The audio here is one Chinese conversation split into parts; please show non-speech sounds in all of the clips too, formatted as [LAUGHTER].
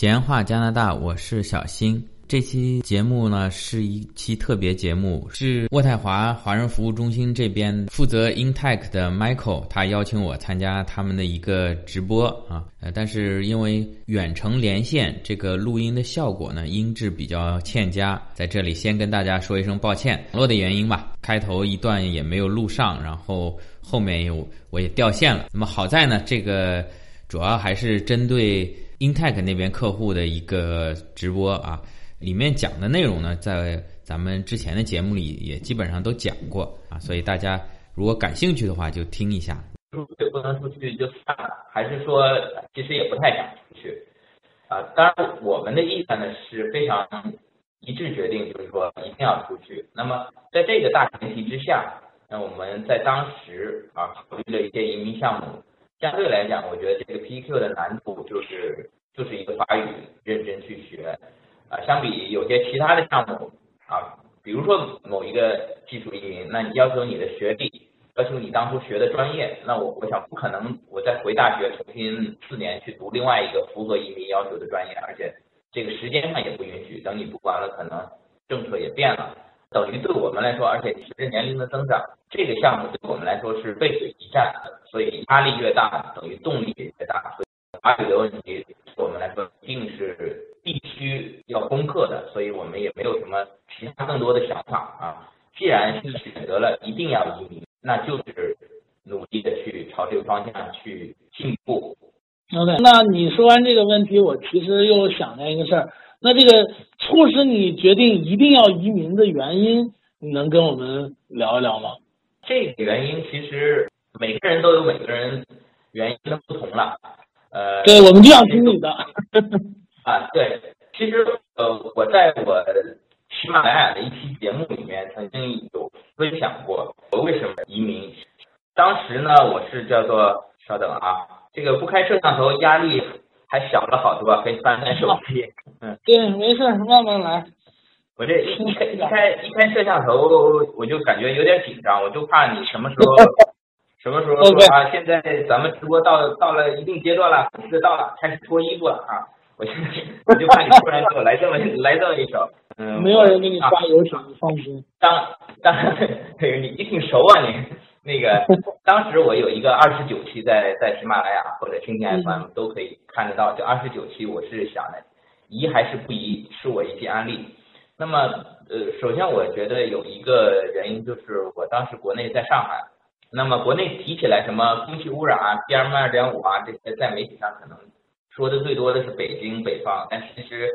闲话加拿大，我是小新。这期节目呢是一期特别节目，是渥太华华人服务中心这边负责 Intech 的 Michael，他邀请我参加他们的一个直播啊。呃，但是因为远程连线，这个录音的效果呢音质比较欠佳，在这里先跟大家说一声抱歉，网络的原因吧。开头一段也没有录上，然后后面又我也掉线了。那么好在呢，这个主要还是针对 Intech 那边客户的一个直播啊。里面讲的内容呢，在咱们之前的节目里也基本上都讲过啊，所以大家如果感兴趣的话，就听一下。出去不能出去就算了，还是说其实也不太想出去啊？当然，我们的意见呢是非常一致决定，就是说一定要出去。那么在这个大前提之下，那我们在当时啊考虑了一些移民项目。相对来讲，我觉得这个 PQ 的难度就是就是一个法语认真去学。啊，相比有些其他的项目啊，比如说某一个技术移民，那你要求你的学历，要求你当初学的专业，那我我想不可能，我再回大学重新四年去读另外一个符合移民要求的专业，而且这个时间上也不允许。等你读完了，可能政策也变了，等于对我们来说，而且随着年龄的增长，这个项目对我们来说是背水一战，所以压力越大，等于动力也越大。所以法语的问题对我们来说一定是。必须要攻克的，所以我们也没有什么其他更多的想法啊。既然是选择了一定要移民，那就是努力的去朝这个方向去进步。OK，那你说完这个问题，我其实又想到一个事儿，那这个促使你决定一定要移民的原因，你能跟我们聊一聊吗？这个原因其实每个人都有每个人原因的不同了。呃，对，我们就想听你的。[LAUGHS] 啊，对，其实呃，我在我喜马拉雅的一期节目里面曾经有分享过我为什么移民。当时呢，我是叫做稍等啊，这个不开摄像头压力还小了好多，可以翻翻手机。嗯，对，没事，慢慢来。我这一开一开一开摄像头，我就感觉有点紧张，我就怕你什么时候什么时候说啊，现在咱们直播到到了一定阶段了，粉丝到了，开始脱衣服了啊。我现在我就怕你突然给我来这么来这么一首，嗯，没有人给你刷油条，放心。当当，你你挺熟啊你。那个 [LAUGHS] 当时我有一个二十九期在在喜马拉雅或者蜻蜓 FM 都可以看得到，就二十九期我是想的移还是不移，是我一些案例。那么呃，首先我觉得有一个原因就是我当时国内在上海，那么国内提起来什么空气污染啊，PM 二点五啊这些，在媒体上可能。说的最多的是北京北方，但其实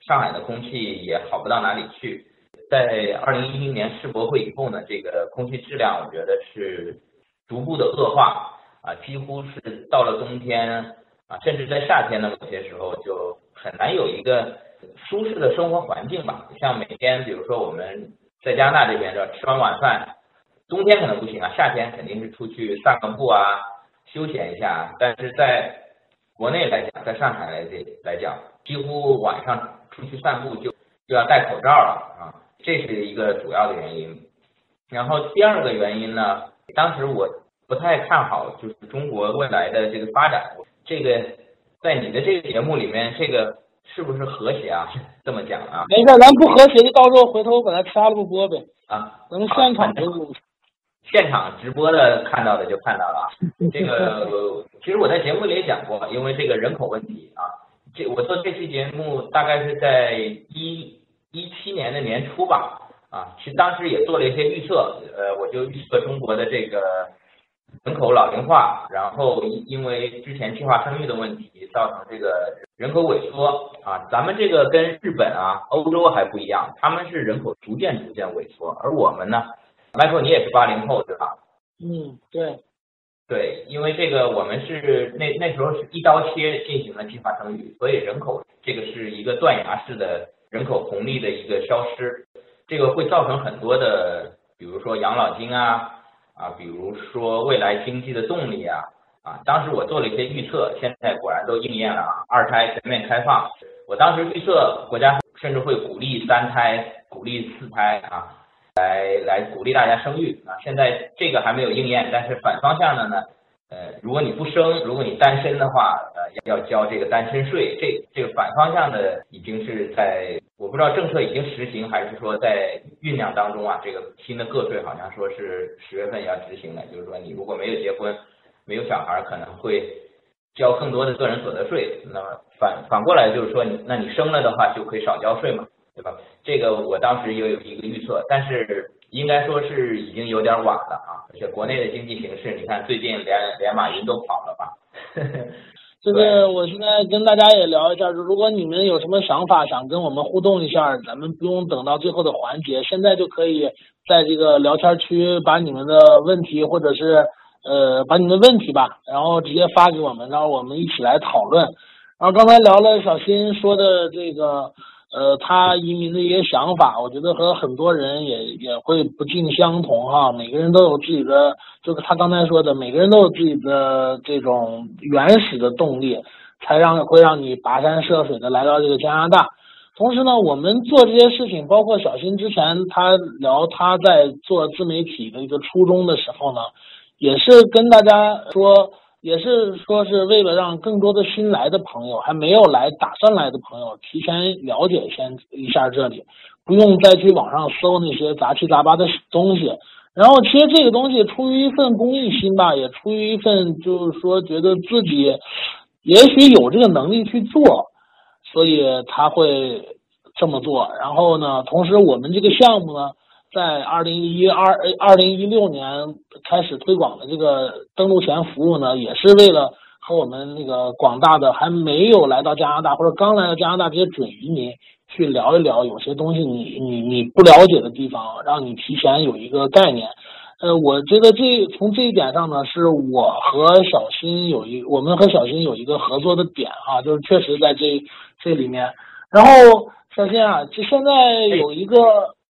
上海的空气也好不到哪里去。在二零一零年世博会以后呢，这个空气质量我觉得是逐步的恶化啊，几乎是到了冬天啊，甚至在夏天的某些时候就很难有一个舒适的生活环境吧。像每天，比如说我们在加拿大这边的吃完晚饭，冬天可能不行啊，夏天肯定是出去散个步啊，休闲一下，但是在国内来讲，在上海来这来讲，几乎晚上出去散步就就要戴口罩了啊，这是一个主要的原因。然后第二个原因呢，当时我不太看好就是中国未来的这个发展。这个在你的这个节目里面，这个是不是和谐啊？这么讲啊？没事，咱不和谐就到时候回头把它掐了不播呗。啊，咱们现场现场直播的看到的就看到了，[LAUGHS] 这个其实我在节目里也讲过，因为这个人口问题啊，这我做这期节目大概是在一一七年的年初吧，啊，其实当时也做了一些预测，呃，我就预测中国的这个人口老龄化，然后因为之前计划生育的问题，造成这个人口萎缩啊，咱们这个跟日本啊、欧洲还不一样，他们是人口逐渐逐渐萎缩，而我们呢？麦克，你也是八零后对吧？嗯，对，对，因为这个我们是那那时候是一刀切进行了计划生育，所以人口这个是一个断崖式的人口红利的一个消失，这个会造成很多的，比如说养老金啊啊，比如说未来经济的动力啊啊，当时我做了一些预测，现在果然都应验了啊，二胎全面开放，我当时预测国家甚至会鼓励三胎，鼓励四胎啊。来来鼓励大家生育啊！现在这个还没有应验，但是反方向的呢，呃，如果你不生，如果你单身的话，呃，要交这个单身税。这这个反方向的已经是在，我不知道政策已经实行还是说在酝酿当中啊。这个新的个税好像说是十月份要执行的，就是说你如果没有结婚，没有小孩，可能会交更多的个人所得税。那么反反过来就是说，你那你生了的话就可以少交税嘛，对吧？这个我当时也有一个预测，但是。应该说是已经有点晚了啊，而且国内的经济形势，你看最近连连马云都跑了吧？就是我现在跟大家也聊一下，如果你们有什么想法想跟我们互动一下，咱们不用等到最后的环节，现在就可以在这个聊天区把你们的问题或者是呃把你们的问题吧，然后直接发给我们，然后我们一起来讨论。然后刚才聊了小新说的这个。呃，他移民的一些想法，我觉得和很多人也也会不尽相同哈。每个人都有自己的，就是他刚才说的，每个人都有自己的这种原始的动力，才让会让你跋山涉水的来到这个加拿大。同时呢，我们做这些事情，包括小新之前他聊他在做自媒体的一个初衷的时候呢，也是跟大家说。也是说是为了让更多的新来的朋友，还没有来打算来的朋友，提前了解先一下这里，不用再去网上搜那些杂七杂八的东西。然后，其实这个东西出于一份公益心吧，也出于一份就是说觉得自己也许有这个能力去做，所以他会这么做。然后呢，同时我们这个项目呢。在二零一二二零一六年开始推广的这个登陆前服务呢，也是为了和我们那个广大的还没有来到加拿大或者刚来到加拿大这些准移民去聊一聊，有些东西你你你不了解的地方，让你提前有一个概念。呃，我觉得这从这一点上呢，是我和小新有一我们和小新有一个合作的点哈，就是确实在这这里面。然后小新啊，就现在有一个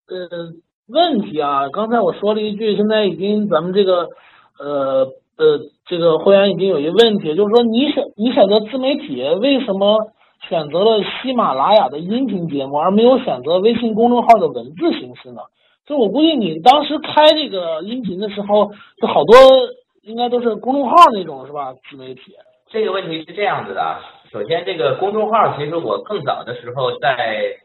呃。问题啊！刚才我说了一句，现在已经咱们这个呃呃这个会员已经有一个问题，就是说你选你选择自媒体，为什么选择了喜马拉雅的音频节目，而没有选择微信公众号的文字形式呢？就我估计你当时开这个音频的时候，就好多应该都是公众号那种是吧？自媒体这个问题是这样子的，首先这个公众号其实我更早的时候在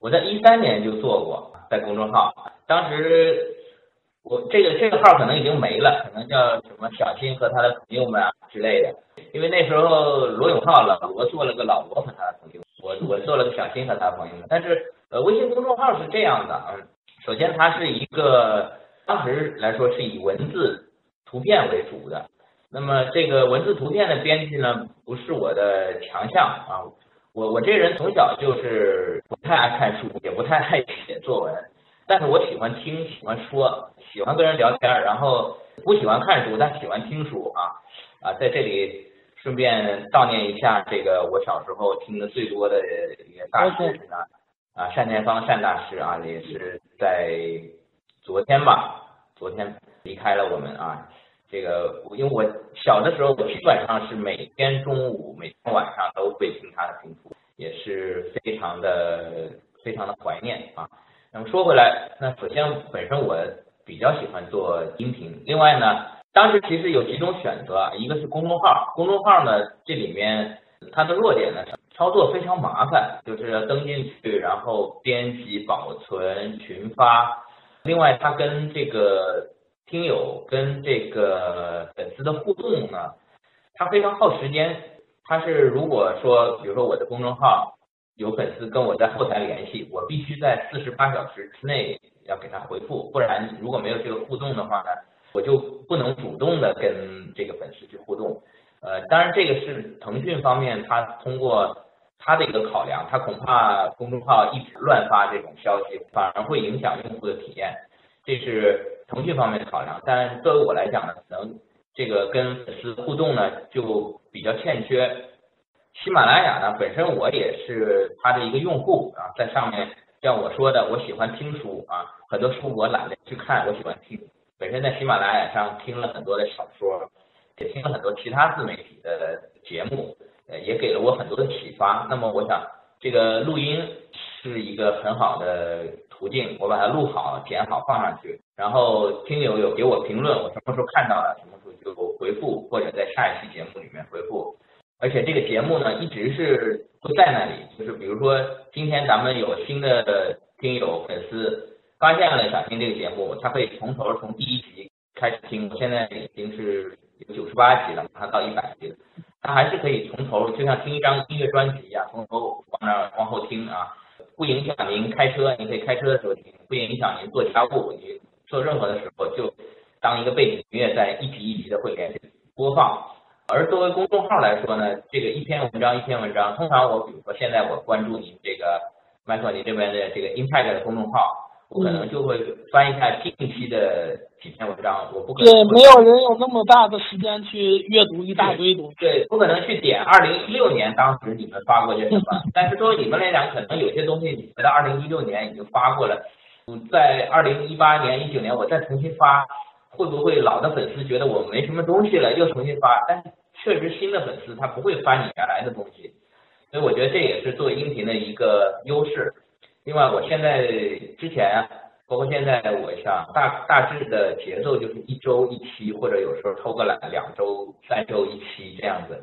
我在一三年就做过。在公众号，当时我这个这个号可能已经没了，可能叫什么小新和他的朋友们啊之类的。因为那时候罗永浩老罗做了个老罗和他的朋友，我我做了个小新和他的朋友们。但是呃，微信公众号是这样的，嗯，首先它是一个当时来说是以文字、图片为主的。那么这个文字图片的编辑呢，不是我的强项啊。我我这人从小就是太爱看书，也不太爱写作文，但是我喜欢听，喜欢说，喜欢跟人聊天，然后不喜欢看书，但喜欢听书啊。啊，在这里顺便悼念一下这个我小时候听的最多的一个大师呢啊单田芳单大师啊，也是在昨天吧，昨天离开了我们啊。这个，因为我小的时候，我基本上是每天中午、每天晚上都会听他的评书，也是非常的、非常的怀念啊。那么说回来，那首先本身我比较喜欢做音频，另外呢，当时其实有几种选择啊，一个是公众号，公众号呢这里面它的弱点呢，操作非常麻烦，就是要登进去，然后编辑、保存、群发，另外它跟这个。听友跟这个粉丝的互动呢，它非常耗时间。它是如果说，比如说我的公众号有粉丝跟我在后台联系，我必须在四十八小时之内要给他回复，不然如果没有这个互动的话呢，我就不能主动的跟这个粉丝去互动。呃，当然这个是腾讯方面，他通过他的一个考量，他恐怕公众号一直乱发这种消息，反而会影响用户的体验。这是。腾讯方面的考量，但作为我来讲呢，可能这个跟粉丝互动呢就比较欠缺。喜马拉雅呢，本身我也是它的一个用户啊，在上面像我说的，我喜欢听书啊，很多书我懒得去看，我喜欢听。本身在喜马拉雅上听了很多的小说，也听了很多其他自媒体的节目，呃，也给了我很多的启发。那么我想，这个录音是一个很好的。途径，我把它录好、剪好放上去，然后听友有给我评论，我什么时候看到了，什么就回复，或者在下一期节目里面回复。而且这个节目呢，一直是会在那里，就是比如说今天咱们有新的听友粉丝发现了小新这个节目，他可以从头从第一集开始听，现在已经是有九十八集了，马上到一百集了，他还是可以从头就像听一张音乐专辑一样，从头往那往后听啊，不影响您开车，您可以开车的时候听，不影响您做家务，你做任何的时候就当一个背景音乐，在一集一集的会连续播放。而作为公众号来说呢，这个一篇文章一篇文章，通常我比如说现在我关注您这个麦克你这边的这个 Impact 的公众号，我可能就会翻一下近期的几篇文章，我不可能对，没有人有那么大的时间去阅读一大堆东西，对，不可能去点二零一六年当时你们发过些什么，[LAUGHS] 但是作为你们来讲，可能有些东西你们在二零一六年已经发过了，在二零一八年、一九年我再重新发。会不会老的粉丝觉得我没什么东西了，又重新发？但确实新的粉丝他不会翻你原来的东西，所以我觉得这也是做音频的一个优势。另外，我现在之前包括现在，我想大大致的节奏就是一周一期，或者有时候偷个懒，两周、三周一期这样子。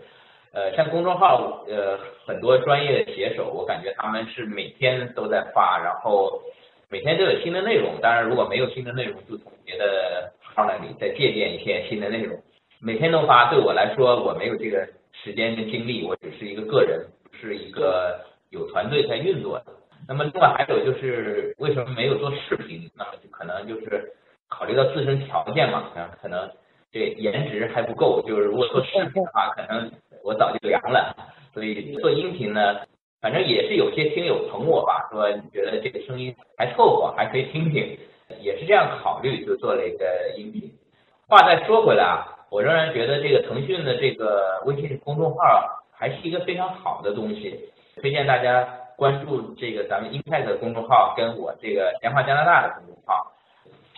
呃，像公众号，呃，很多专业的写手，我感觉他们是每天都在发，然后每天都有新的内容。当然，如果没有新的内容，就从别的。号那里再借鉴一些新的内容，每天都发。对我来说，我没有这个时间跟精力，我只是一个个人，是一个有团队在运作的。那么另外还有就是为什么没有做视频？那么就可能就是考虑到自身条件嘛，可能这颜值还不够。就是如果做视频的话，可能我早就凉了。所以做音频呢，反正也是有些听友捧我吧，说你觉得这个声音还凑合，还可以听听。也是这样考虑，就做了一个音频。话再说回来啊，我仍然觉得这个腾讯的这个微信公众号还是一个非常好的东西，推荐大家关注这个咱们 Impact 的公众号，跟我这个闲话加拿大的公众号。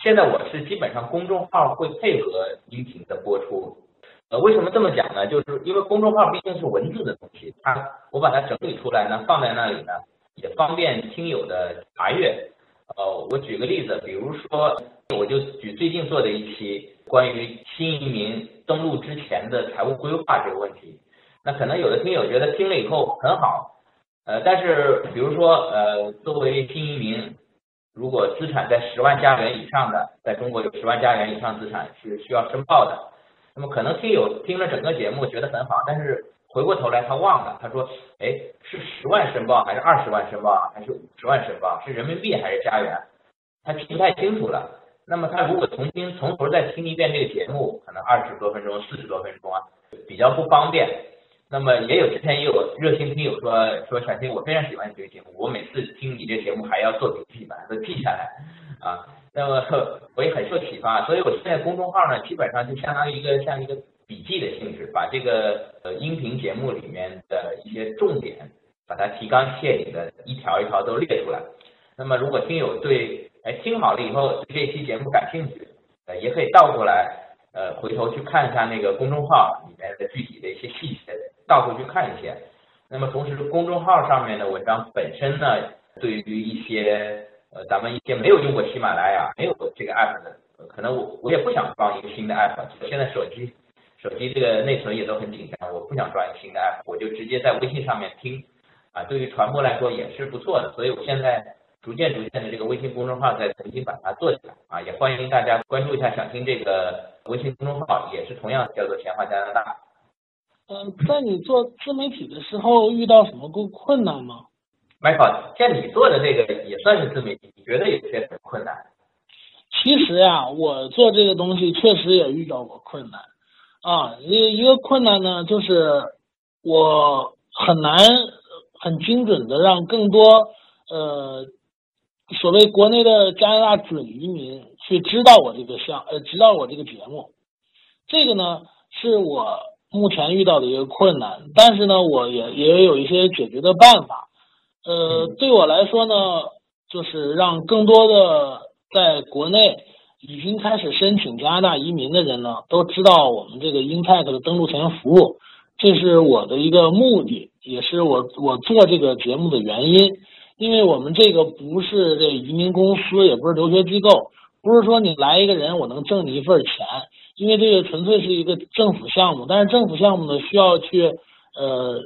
现在我是基本上公众号会配合音频的播出。呃，为什么这么讲呢？就是因为公众号毕竟是文字的东西，它我把它整理出来呢，放在那里呢，也方便听友的查阅。呃，我举个例子，比如说，我就举最近做的一期关于新移民登陆之前的财务规划这个问题。那可能有的听友觉得听了以后很好，呃，但是比如说，呃，作为新移民，如果资产在十万加元以上的，在中国有十万加元以上资产是需要申报的。那么可能听友听了整个节目觉得很好，但是。回过头来，他忘了，他说：“哎，是十万申报还是二十万申报还是五十万申报？是人民币还是加元？”他记不太清楚了。那么他如果重新从头再听一遍这个节目，可能二十多分钟、四十多分钟啊，比较不方便。那么也有之前也有热心听友说说小新，我非常喜欢你这个节目，我每次听你这节目还要做笔记，把它都记下来啊。那么我也很受启发，所以我现在公众号呢，基本上就相当于一个像一个。笔记的性质，把这个呃音频节目里面的一些重点，把它提纲挈领的一条一条都列出来。那么如果听友对哎听好了以后对这期节目感兴趣，呃也可以倒过来呃回头去看一下那个公众号里面的具体的一些细节，倒回去看一些。那么同时公众号上面的文章本身呢，对于一些呃咱们一些没有用过喜马拉雅、没有这个 app 的，可能我我也不想装一个新的 app，现在手机。手机这个内存也都很紧张，我不想装一个新的 app，我就直接在微信上面听，啊，对于传播来说也是不错的，所以我现在逐渐逐渐的这个微信公众号在重新把它做起来，啊，也欢迎大家关注一下小新这个微信公众号，也是同样叫做闲话加拿大。嗯，在你做自媒体的时候遇到什么困困难吗？Michael，像你做的这个也算是自媒体，你觉得有些什么困难？其实呀，我做这个东西确实也遇到过困难。啊，一一个困难呢，就是我很难很精准的让更多呃所谓国内的加拿大准移民去知道我这个项呃知道我这个节目，这个呢是我目前遇到的一个困难，但是呢我也也有一些解决的办法，呃对我来说呢就是让更多的在国内。已经开始申请加拿大移民的人呢，都知道我们这个 Impact 的登录前服务，这是我的一个目的，也是我我做这个节目的原因。因为我们这个不是这移民公司，也不是留学机构，不是说你来一个人我能挣你一份钱，因为这个纯粹是一个政府项目，但是政府项目呢需要去呃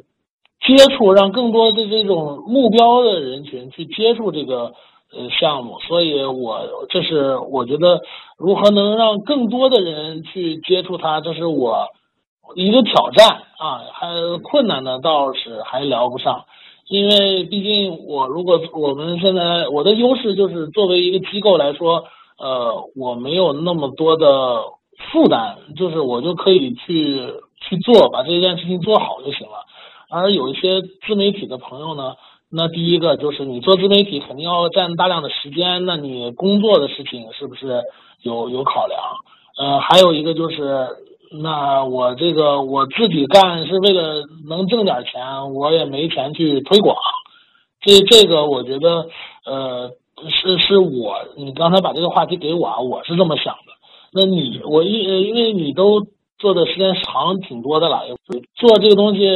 接触，让更多的这种目标的人群去接触这个呃项目，所以我这是我觉得如何能让更多的人去接触它，这是我一个挑战啊，还困难的倒是还聊不上。因为毕竟我如果我们现在我的优势就是作为一个机构来说，呃，我没有那么多的负担，就是我就可以去去做，把这件事情做好就行了。而有一些自媒体的朋友呢，那第一个就是你做自媒体肯定要占大量的时间，那你工作的事情是不是有有考量？呃，还有一个就是。那我这个我自己干是为了能挣点钱，我也没钱去推广。这这个我觉得，呃，是是我你刚才把这个话题给我，啊我是这么想的。那你我因因为你都做的时间长挺多的了，做这个东西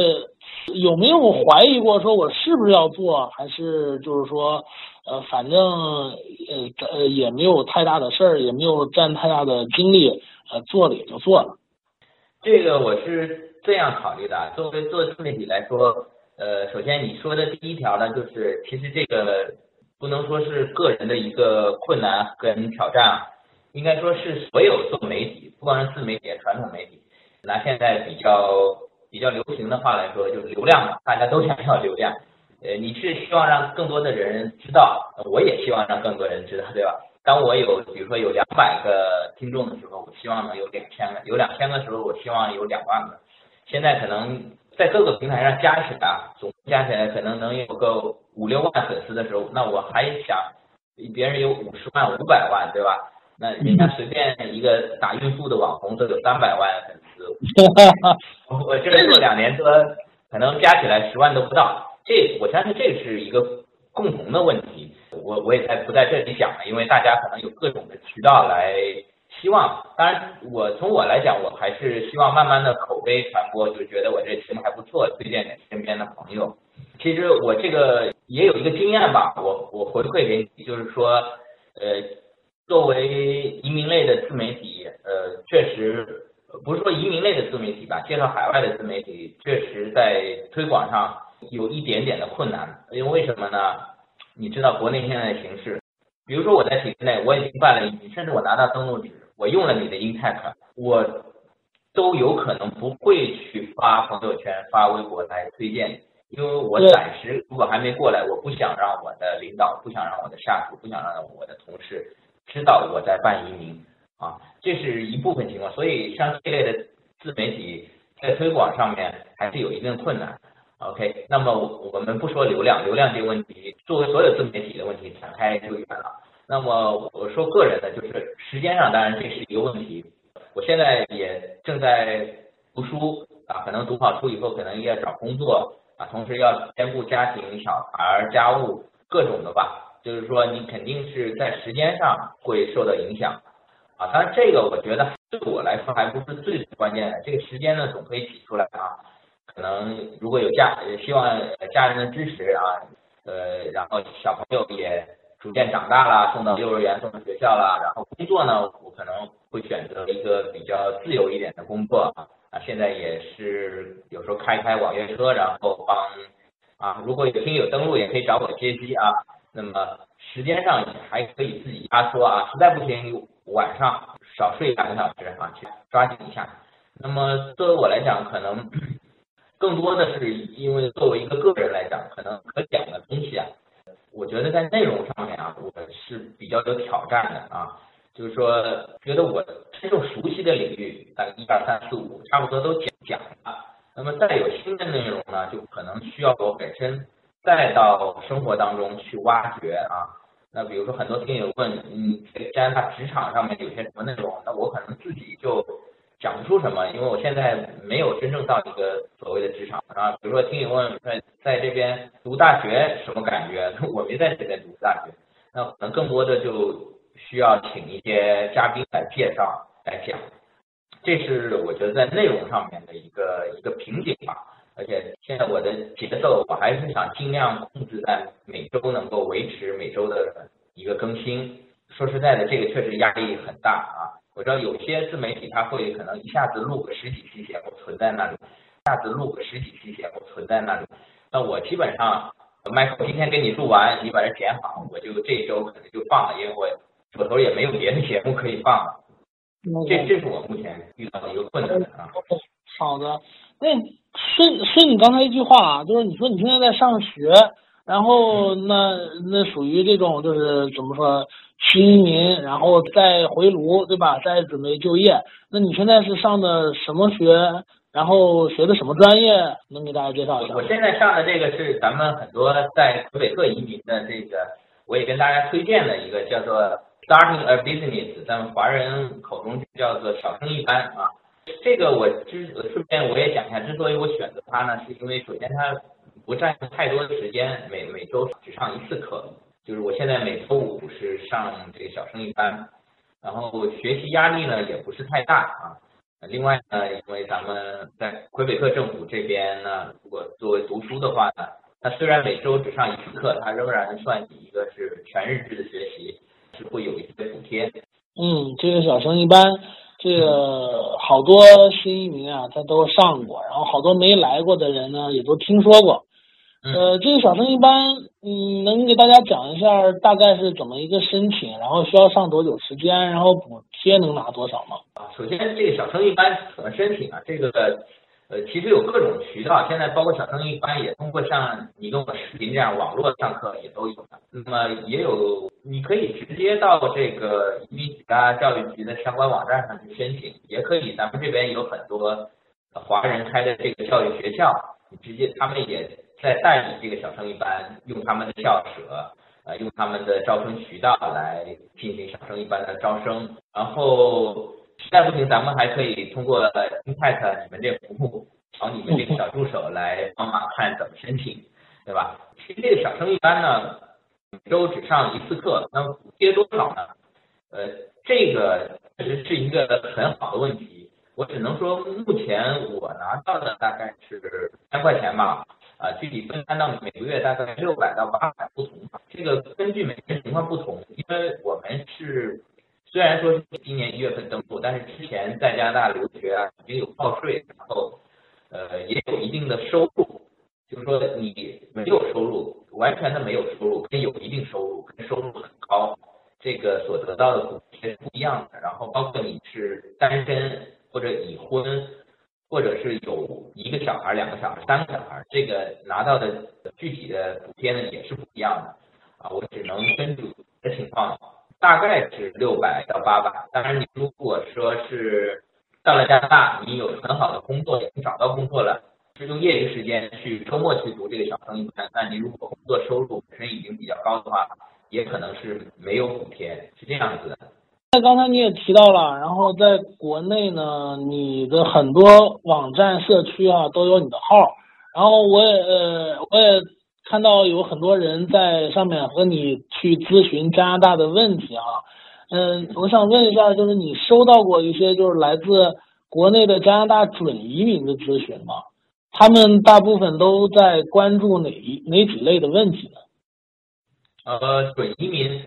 有没有怀疑过？说我是不是要做？还是就是说，呃，反正呃呃也没有太大的事儿，也没有占太大的精力，呃，做了也就做了。这个我是这样考虑的，作为做自媒体来说，呃，首先你说的第一条呢，就是其实这个不能说是个人的一个困难跟挑战，应该说是所有做媒体，不光是自媒体，传统媒体，拿现在比较比较流行的话来说，就是流量嘛，大家都想要流量，[LAUGHS] 呃，你是希望让更多的人知道，我也希望让更多人知道，对吧？当我有，比如说有两百个听众的时候，我希望能有两千个；有两千个时候，我希望有两万个。现在可能在各个平台上加起来，总加起来可能能有个五六万粉丝的时候，那我还想别人有五十万、五百万，对吧？那人家随便一个打孕妇的网红都有三百万粉丝，[LAUGHS] 我这做两年多，可能加起来十万都不到。这我相信这是一个共同的问题。我我也在不在这里讲了，因为大家可能有各种的渠道来希望。当然，我从我来讲，我还是希望慢慢的口碑传播，就觉得我这节目还不错，推荐给身边的朋友。其实我这个也有一个经验吧，我我回馈给你，就是说，呃，作为移民类的自媒体，呃，确实不是说移民类的自媒体吧，介绍海外的自媒体，确实在推广上有一点点的困难，因为为什么呢？你知道国内现在的形势，比如说我在体制内，我已经办了移民，甚至我拿到登录纸，我用了你的 Intech，我都有可能不会去发朋友圈、发微博来推荐，因为我暂时如果还没过来，我不想让我的领导、不想让我的下属、不想让我的同事知道我在办移民啊，这是一部分情况，所以像这类的自媒体在推广上面还是有一定困难。OK，那么我们不说流量，流量这个问题，作为所有自媒体的问题展开就远了。那么我说个人的，就是时间上，当然这是一个问题。我现在也正在读书啊，可能读好书以后，可能要找工作啊，同时要兼顾家庭、小孩、家务各种的吧。就是说，你肯定是在时间上会受到影响啊。当然，这个我觉得对我来说还不是最关键的，这个时间呢总可以挤出来啊。可能如果有家，希望家人的支持啊，呃，然后小朋友也逐渐长大了，送到幼儿园，送到学校了，然后工作呢，我可能会选择一个比较自由一点的工作啊，啊，现在也是有时候开开网约车，然后帮啊，如果有听友登录，也可以找我接机啊，那么时间上也还可以自己压缩啊，实在不行晚上少睡两个小时啊，去抓紧一下。那么作为我来讲，可能。更多的是因为作为一个个人来讲，可能可讲的东西啊，我觉得在内容上面啊，我是比较有挑战的啊。就是说，觉得我真正熟悉的领域，大概一二三四五，差不多都讲讲了。那么再有新的内容呢，就可能需要我本身再到生活当中去挖掘啊。那比如说很多听友问，嗯，加拿大职场上面有些什么内容，那我可能自己就。讲不出什么，因为我现在没有真正到一个所谓的职场啊。比如说，听友问在在这边读大学什么感觉？[LAUGHS] 我没在这边读大学，那可能更多的就需要请一些嘉宾来介绍来讲。这是我觉得在内容上面的一个一个瓶颈吧。而且现在我的节奏，我还是想尽量控制在每周能够维持每周的一个更新。说实在的，这个确实压力很大啊。我知道有些自媒体他会可能一下子录个十几期节目存在那里，一下子录个十几期节目存在那里。那我基本上，麦克今天给你录完，你把它剪好，我就这一周可能就放了，因为我手头也没有别的节目可以放了。这这是我目前遇到的一个困难啊。好的，那顺顺你刚才一句话啊，就是你说你现在在上学，然后那那属于这种就是怎么说新移民，然后再回炉对吧？再准备就业，那你现在是上的什么学？然后学的什么专业？能给大家介绍一下？我现在上的这个是咱们很多在魁北克移民的这个，我也跟大家推荐的一个叫做 Starting a Business，咱们华人口中叫做小生意班啊。这个我之顺便我也讲一下，之所以我选择它呢，是因为首先它不占用太多的时间，每每周只上一次课，就是我现在每周五是上这个小生意班，然后学习压力呢也不是太大啊。另外呢，因为咱们在魁北克政府这边呢，如果作为读书的话呢，它虽然每周只上一次课，它仍然算你一个是全日制的学习，是会有一些补贴。嗯，这个小生意班，这个好多新移民啊，他都上过，然后好多没来过的人呢，也都听说过。呃，这个小生一般，嗯，能给大家讲一下大概是怎么一个申请，然后需要上多久时间，然后补贴能拿多少吗？啊，首先这个小生一般怎么申请啊？这个呃，其实有各种渠道，现在包括小生意班也通过像你跟我视频这样网络上课也都有。那么也有，你可以直接到这个移民局啊、教育局的相关网站上去申请，也可以，咱们这边有很多华人开的这个教育学校，你直接他们也。在代理这个小生意班，用他们的校舍，呃，用他们的招生渠道来进行小生意班的招生。然后实在不行，咱们还可以通过 Impact 你们这服务，找你们这个小助手来帮忙看怎么申请，对吧？其实这个小生意班呢，每周只上一次课，那么补贴多少呢？呃，这个确实是一个很好的问题。我只能说，目前我拿到的大概是三块钱吧。啊，具体分摊到每个月大概六百到八百不同，这个根据每个人情况不同，因为我们是虽然说是今年一月份登陆，但是之前在加拿大留学啊，已经有报税，然后呃也有一定的收入，就是说你没有收入，完全的没有收入，跟有一定收入，跟收入很高，这个所得到的补贴是不一样的。然后包括你是单身或者已婚。或者是有一个小孩、两个小孩、三个小孩，这个拿到的具体的补贴呢也是不一样的啊。我只能根据的情况，大概是六百到八百。当然，你如果说是到了加拿大，你有很好的工作，已经找到工作了，是用业余时间去周末去读这个小生意班，那你如果工作收入本身已经比较高的话，也可能是没有补贴，是这样子的。那刚才你也提到了，然后在国内呢，你的很多网站、社区啊都有你的号，然后我也呃我也看到有很多人在上面和你去咨询加拿大的问题啊，嗯，我想问一下，就是你收到过一些就是来自国内的加拿大准移民的咨询吗？他们大部分都在关注哪一哪几类的问题呢？呃，准移民。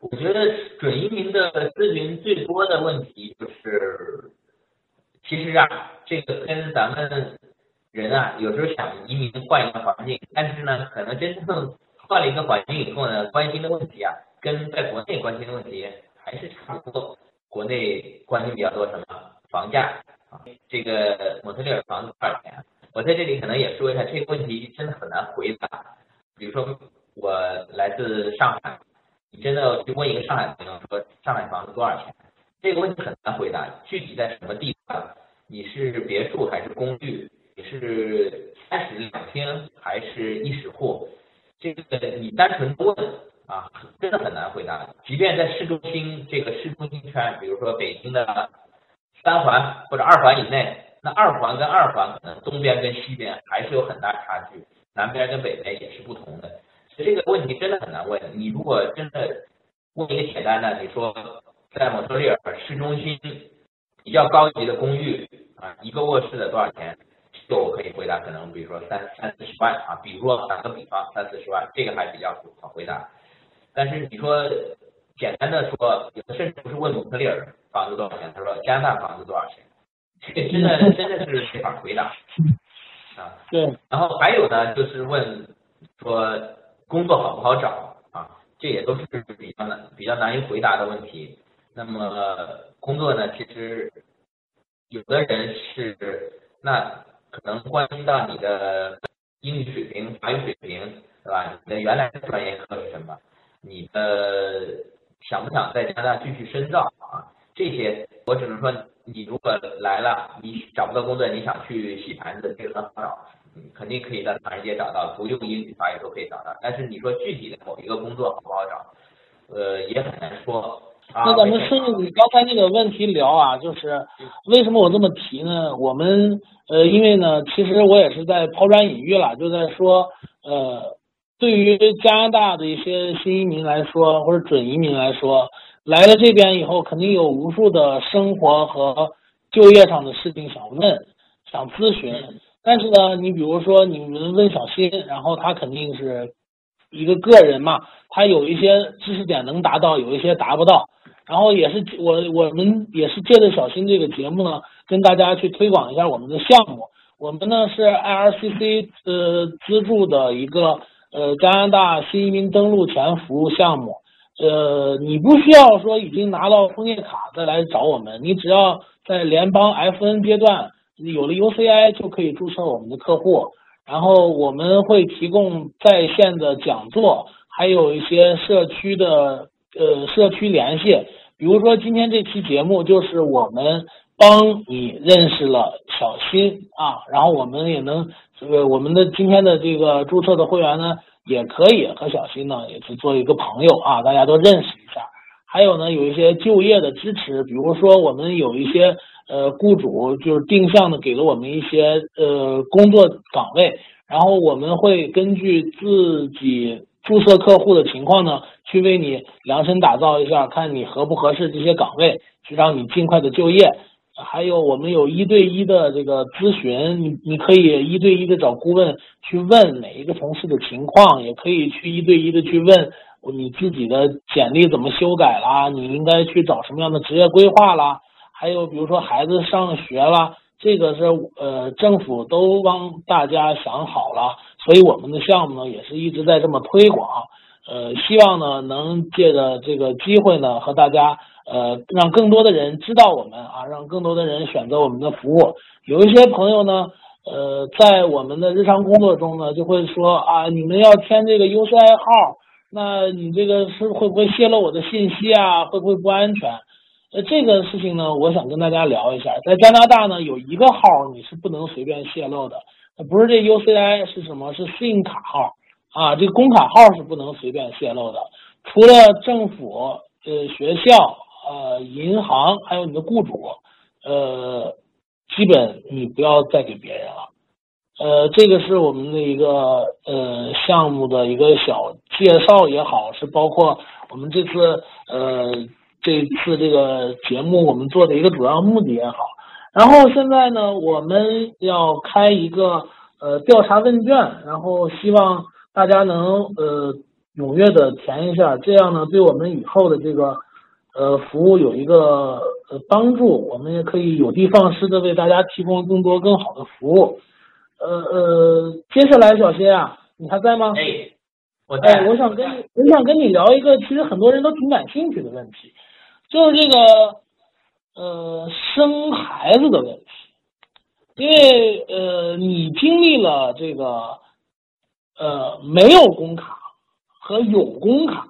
我觉得准移民的咨询最多的问题就是，其实啊，这个跟咱们人啊，有时候想移民换一个环境，但是呢，可能真正换了一个环境以后呢，关心的问题啊，跟在国内关心的问题还是差不多。国内关心比较多什么？房价啊，这个蒙特利尔房子多少钱？我在这里可能也说一下，这个问题真的很难回答。比如说，我来自上海。你真的要去问一个上海朋友说上海房子多少钱？这个问题很难回答。具体在什么地方？你是别墅还是公寓？是三室两厅还是一室户？这个你单纯问啊，真的很难回答。即便在市中心这个市中心圈，比如说北京的三环或者二环以内，那二环跟二环可能东边跟西边还是有很大差距，南边跟北边也是不同的。这个问题真的很难问。你如果真的问一个简单的，你说在蒙特利尔市中心比较高级的公寓啊，一个卧室的多少钱？这个我可以回答，可能比如说三三四十万啊，比如说打个比方，三四十万，这个还比较好回答。但是你说简单的说，有的甚至不是问蒙特利尔房子多少钱，他说加拿大房子多少钱，这个真的真的是没法回答啊。对，然后还有呢，就是问说工作好不好找啊，这也都是比较难比较难以回答的问题。那么工作呢，其实有的人是那可能关心到你的英语水平、法语水平，对吧？你的原来的专业课是什么？你的想不想在加拿大继续深造啊？这些我只能说，你如果来了，你找不到工作，你想去洗盘子，这个很好找，肯定可以在唐人街找到，不用英语、法语都可以找到。但是你说具体的某一个工作好不好找，呃，也很难说。那咱们顺着你刚才那个问题聊啊，就是为什么我这么提呢？我们呃，因为呢，其实我也是在抛砖引玉了，就在说呃，对于加拿大的一些新移民来说，或者准移民来说，来了这边以后，肯定有无数的生活和就业上的事情想问、想咨询。但是呢，你比如说你们问小新，然后他肯定是一个个人嘛，他有一些知识点能达到，有一些达不到。然后也是我我们也是借着小新这个节目呢，跟大家去推广一下我们的项目。我们呢是 IRCC 呃资助的一个呃加拿大新移民登陆前服务项目。呃，你不需要说已经拿到枫叶卡再来找我们，你只要在联邦 FN 阶段有了 UCI 就可以注册我们的客户。然后我们会提供在线的讲座，还有一些社区的。呃，社区联系，比如说今天这期节目就是我们帮你认识了小新啊，然后我们也能这个我们的今天的这个注册的会员呢，也可以和小新呢也是做一个朋友啊，大家都认识一下。还有呢，有一些就业的支持，比如说我们有一些呃雇主就是定向的给了我们一些呃工作岗位，然后我们会根据自己。注册客户的情况呢，去为你量身打造一下，看你合不合适这些岗位，去让你尽快的就业。还有我们有一对一的这个咨询，你你可以一对一的找顾问去问每一个同事的情况，也可以去一对一的去问你自己的简历怎么修改啦，你应该去找什么样的职业规划啦。还有比如说孩子上学啦，这个是呃政府都帮大家想好了。所以我们的项目呢，也是一直在这么推广，呃，希望呢能借着这个机会呢，和大家呃，让更多的人知道我们啊，让更多的人选择我们的服务。有一些朋友呢，呃，在我们的日常工作中呢，就会说啊，你们要填这个 UCI 号，那你这个是会不会泄露我的信息啊？会不会不安全？呃，这个事情呢，我想跟大家聊一下，在加拿大呢，有一个号你是不能随便泄露的。不是这 UCI 是什么？是信用卡号啊，这个工卡号是不能随便泄露的。除了政府、呃学校、呃银行，还有你的雇主，呃，基本你不要再给别人了。呃，这个是我们的一个呃项目的一个小介绍也好，是包括我们这次呃这次这个节目我们做的一个主要目的也好。然后现在呢，我们要开一个呃调查问卷，然后希望大家能呃踊跃的填一下，这样呢对我们以后的这个呃服务有一个呃帮助，我们也可以有的放矢的为大家提供更多更好的服务。呃呃，接下来小新啊，你还在吗？哎，我哎，我想跟你我想跟你聊一个其实很多人都挺感兴趣的问题，就是这个。呃，生孩子的问题，因为呃，你经历了这个呃没有工卡和有工卡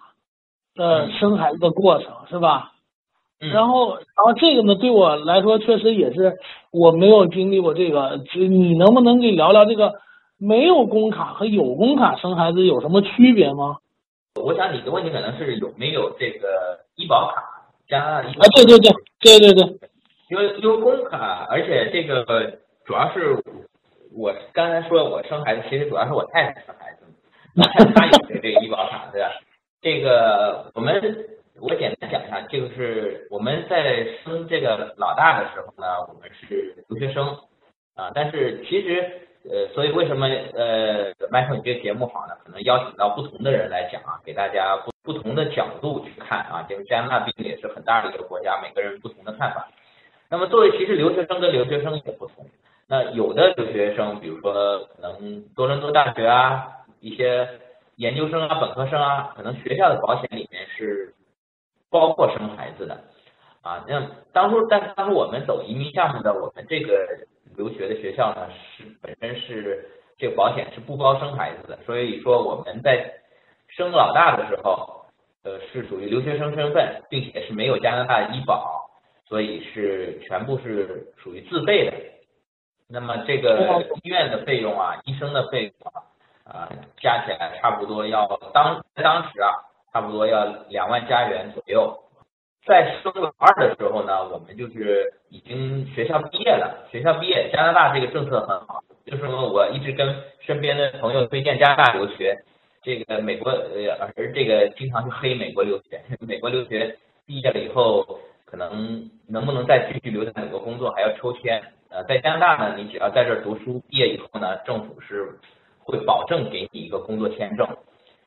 的生孩子的过程，是吧？然后，然后这个呢，对我来说确实也是我没有经历过这个。你能不能给聊聊这个没有工卡和有工卡生孩子有什么区别吗？我想你的问题可能是有没有这个医保卡。加啊，对对对对对对，因为因为工卡，而且这个主要是我刚才说我生孩子，其实主要是我太太生孩子，她有这个医保卡，对吧？这个我们我简单讲一下，就是我们在生这个老大的时候呢，我们是留学生啊，但是其实呃，所以为什么呃，麦克你这个节目好呢？可能邀请到不同的人来讲啊，给大家不。不同的角度去看啊，因为加拿大毕竟也是很大的一个国家，每个人不同的看法。那么作为其实留学生跟留学生也不同，那有的留学生，比如说可能多伦多大学啊，一些研究生啊、本科生啊，可能学校的保险里面是包括生孩子的啊。那当初，但当初我们走移民项目的，我们这个留学的学校呢，是本身是这个保险是不包生孩子的，所以说我们在生老大的时候，呃，是属于留学生身份，并且是没有加拿大医保，所以是全部是属于自费的。那么这个医院的费用啊，医生的费用啊，啊，加起来差不多要当当时啊，差不多要两万加元左右。在生老二的时候呢，我们就是已经学校毕业了，学校毕业，加拿大这个政策很好，就是说我一直跟身边的朋友推荐加拿大留学。这个美国呃，而这个经常去黑美国留学，[LAUGHS] 美国留学毕业了以后，可能能不能再继续留在美国工作还要抽签。呃，在加拿大呢，你只要在这读书，毕业以后呢，政府是会保证给你一个工作签证。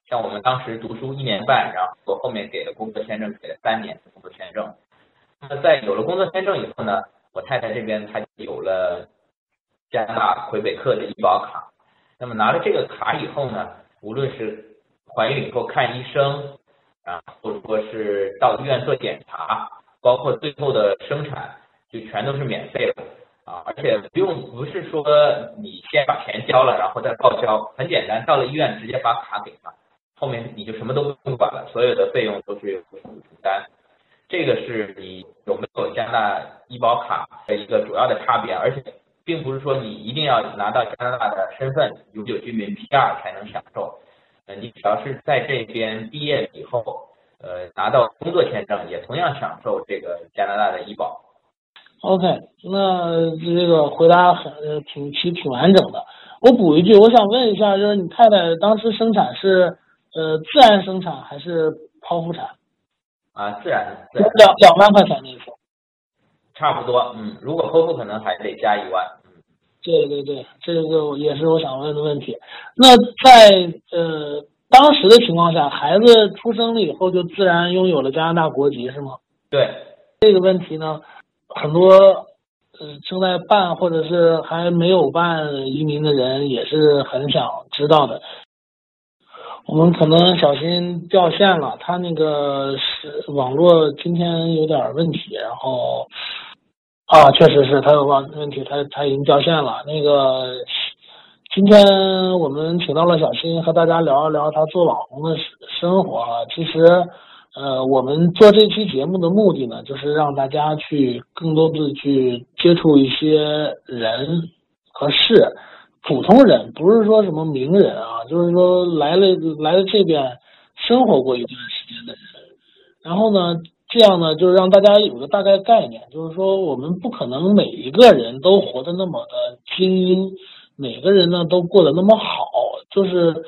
像我们当时读书一年半，然后我后面给了工作签证，给了三年的工作签证。那么在有了工作签证以后呢，我太太这边她有了加拿大魁北克的医保卡。那么拿了这个卡以后呢？无论是怀孕以后看医生啊，或者说是到医院做检查，包括最后的生产，就全都是免费的啊！而且不用，不是说你先把钱交了，然后再报销，很简单，到了医院直接把卡给他，后面你就什么都不用管了，所有的费用都是由政府承担。这个是你有没有加拿大医保卡的一个主要的差别，而且。并不是说你一定要拿到加拿大的身份，永久居民 PR 才能享受。呃，你只要是在这边毕业以后，呃，拿到工作签证，也同样享受这个加拿大的医保。OK，那这个回答很挺其挺完整的。我补一句，我想问一下，就是你太太当时生产是呃自然生产还是剖腹产？啊，自然。两两万块钱那次。差不多，嗯，如果剖腹可能还得加一万，嗯，对对对，这个也是我想问的问题。那在呃当时的情况下，孩子出生了以后就自然拥有了加拿大国籍是吗？对，这个问题呢，很多呃正在办或者是还没有办移民的人也是很想知道的。我们可能小心掉线了，他那个是网络今天有点问题，然后。啊，确实是他有网问题，他他已经掉线了。那个，今天我们请到了小新，和大家聊一聊他做网红的生活。其实，呃，我们做这期节目的目的呢，就是让大家去更多的去接触一些人和事，普通人，不是说什么名人啊，就是说来了来了这边生活过一段时间的人，然后呢。这样呢，就是让大家有个大概概念，就是说我们不可能每一个人都活得那么的精英，每个人呢都过得那么好，就是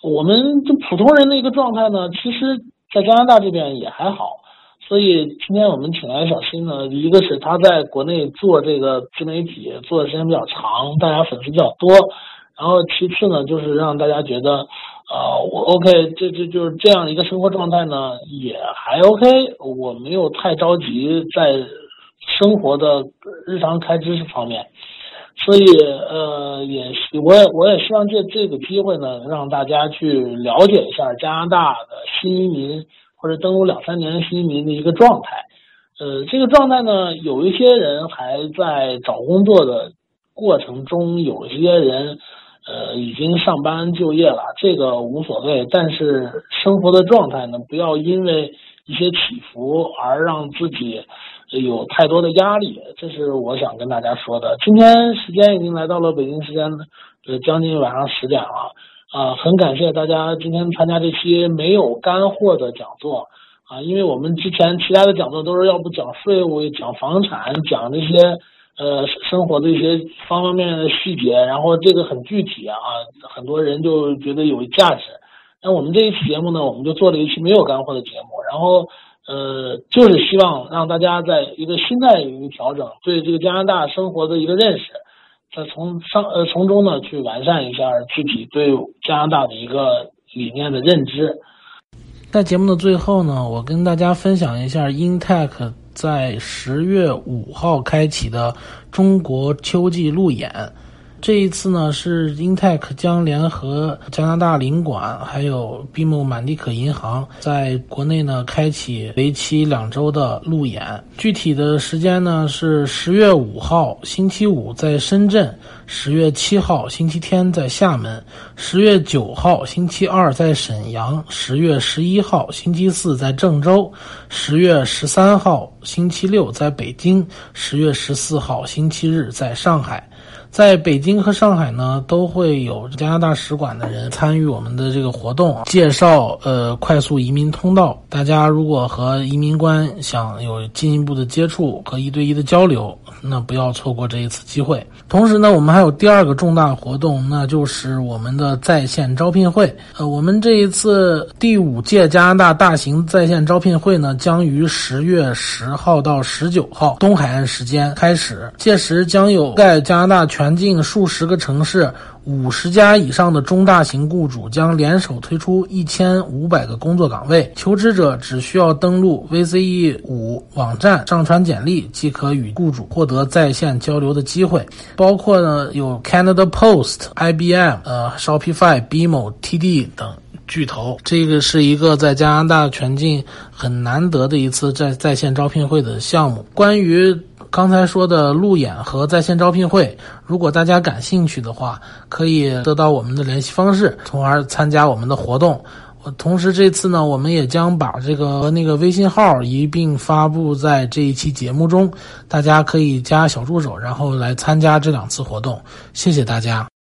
我们就普通人的一个状态呢，其实，在加拿大这边也还好。所以今天我们请来小新呢，一个是他在国内做这个自媒体做的时间比较长，大家粉丝比较多，然后其次呢，就是让大家觉得。啊，我 OK，这这就是这样一个生活状态呢，也还 OK，我没有太着急在生活的日常开支方面，所以呃，也我也我也希望借这个机会呢，让大家去了解一下加拿大的新移民或者登陆两三年的新移民的一个状态。呃，这个状态呢，有一些人还在找工作的过程中，有一些人。呃，已经上班就业了，这个无所谓。但是生活的状态呢，不要因为一些起伏而让自己有太多的压力。这是我想跟大家说的。今天时间已经来到了北京时间呃将近晚上十点了啊，很感谢大家今天参加这期没有干货的讲座啊，因为我们之前其他的讲座都是要不讲税务、讲房产、讲这些。呃，生活的一些方方面面的细节，然后这个很具体啊，很多人就觉得有价值。那我们这一期节目呢，我们就做了一期没有干货的节目，然后呃，就是希望让大家在一个心态有一个调整，对这个加拿大生活的一个认识，再从上呃从中呢去完善一下自己对加拿大的一个理念的认知。在节目的最后呢，我跟大家分享一下 Intech 在十月五号开启的中国秋季路演。这一次呢，是 Intech 将联合加拿大领馆还有 BMO 满地可银行在国内呢开启为期两周的路演。具体的时间呢是十月五号星期五在深圳，十月七号星期天在厦门，十月九号星期二在沈阳，十月十一号星期四在郑州，十月十三号星期六在北京，十月十四号星期日在上海。在北京和上海呢，都会有加拿大使馆的人参与我们的这个活动，介绍呃快速移民通道。大家如果和移民官想有进一步的接触和一对一的交流，那不要错过这一次机会。同时呢，我们还有第二个重大活动，那就是我们的在线招聘会。呃，我们这一次第五届加拿大大型在线招聘会呢，将于十月十号到十九号东海岸时间开始，届时将有在加拿大全。全境数十个城市、五十家以上的中大型雇主将联手推出一千五百个工作岗位，求职者只需要登录 VCE 五网站上传简历，即可与雇主获得在线交流的机会。包括呢有 Canada Post、IBM、呃 Shopify、BMO、TD 等巨头。这个是一个在加拿大全境很难得的一次在在线招聘会的项目。关于刚才说的路演和在线招聘会，如果大家感兴趣的话，可以得到我们的联系方式，从而参加我们的活动。我同时，这次呢，我们也将把这个和那个微信号一并发布在这一期节目中，大家可以加小助手，然后来参加这两次活动。谢谢大家。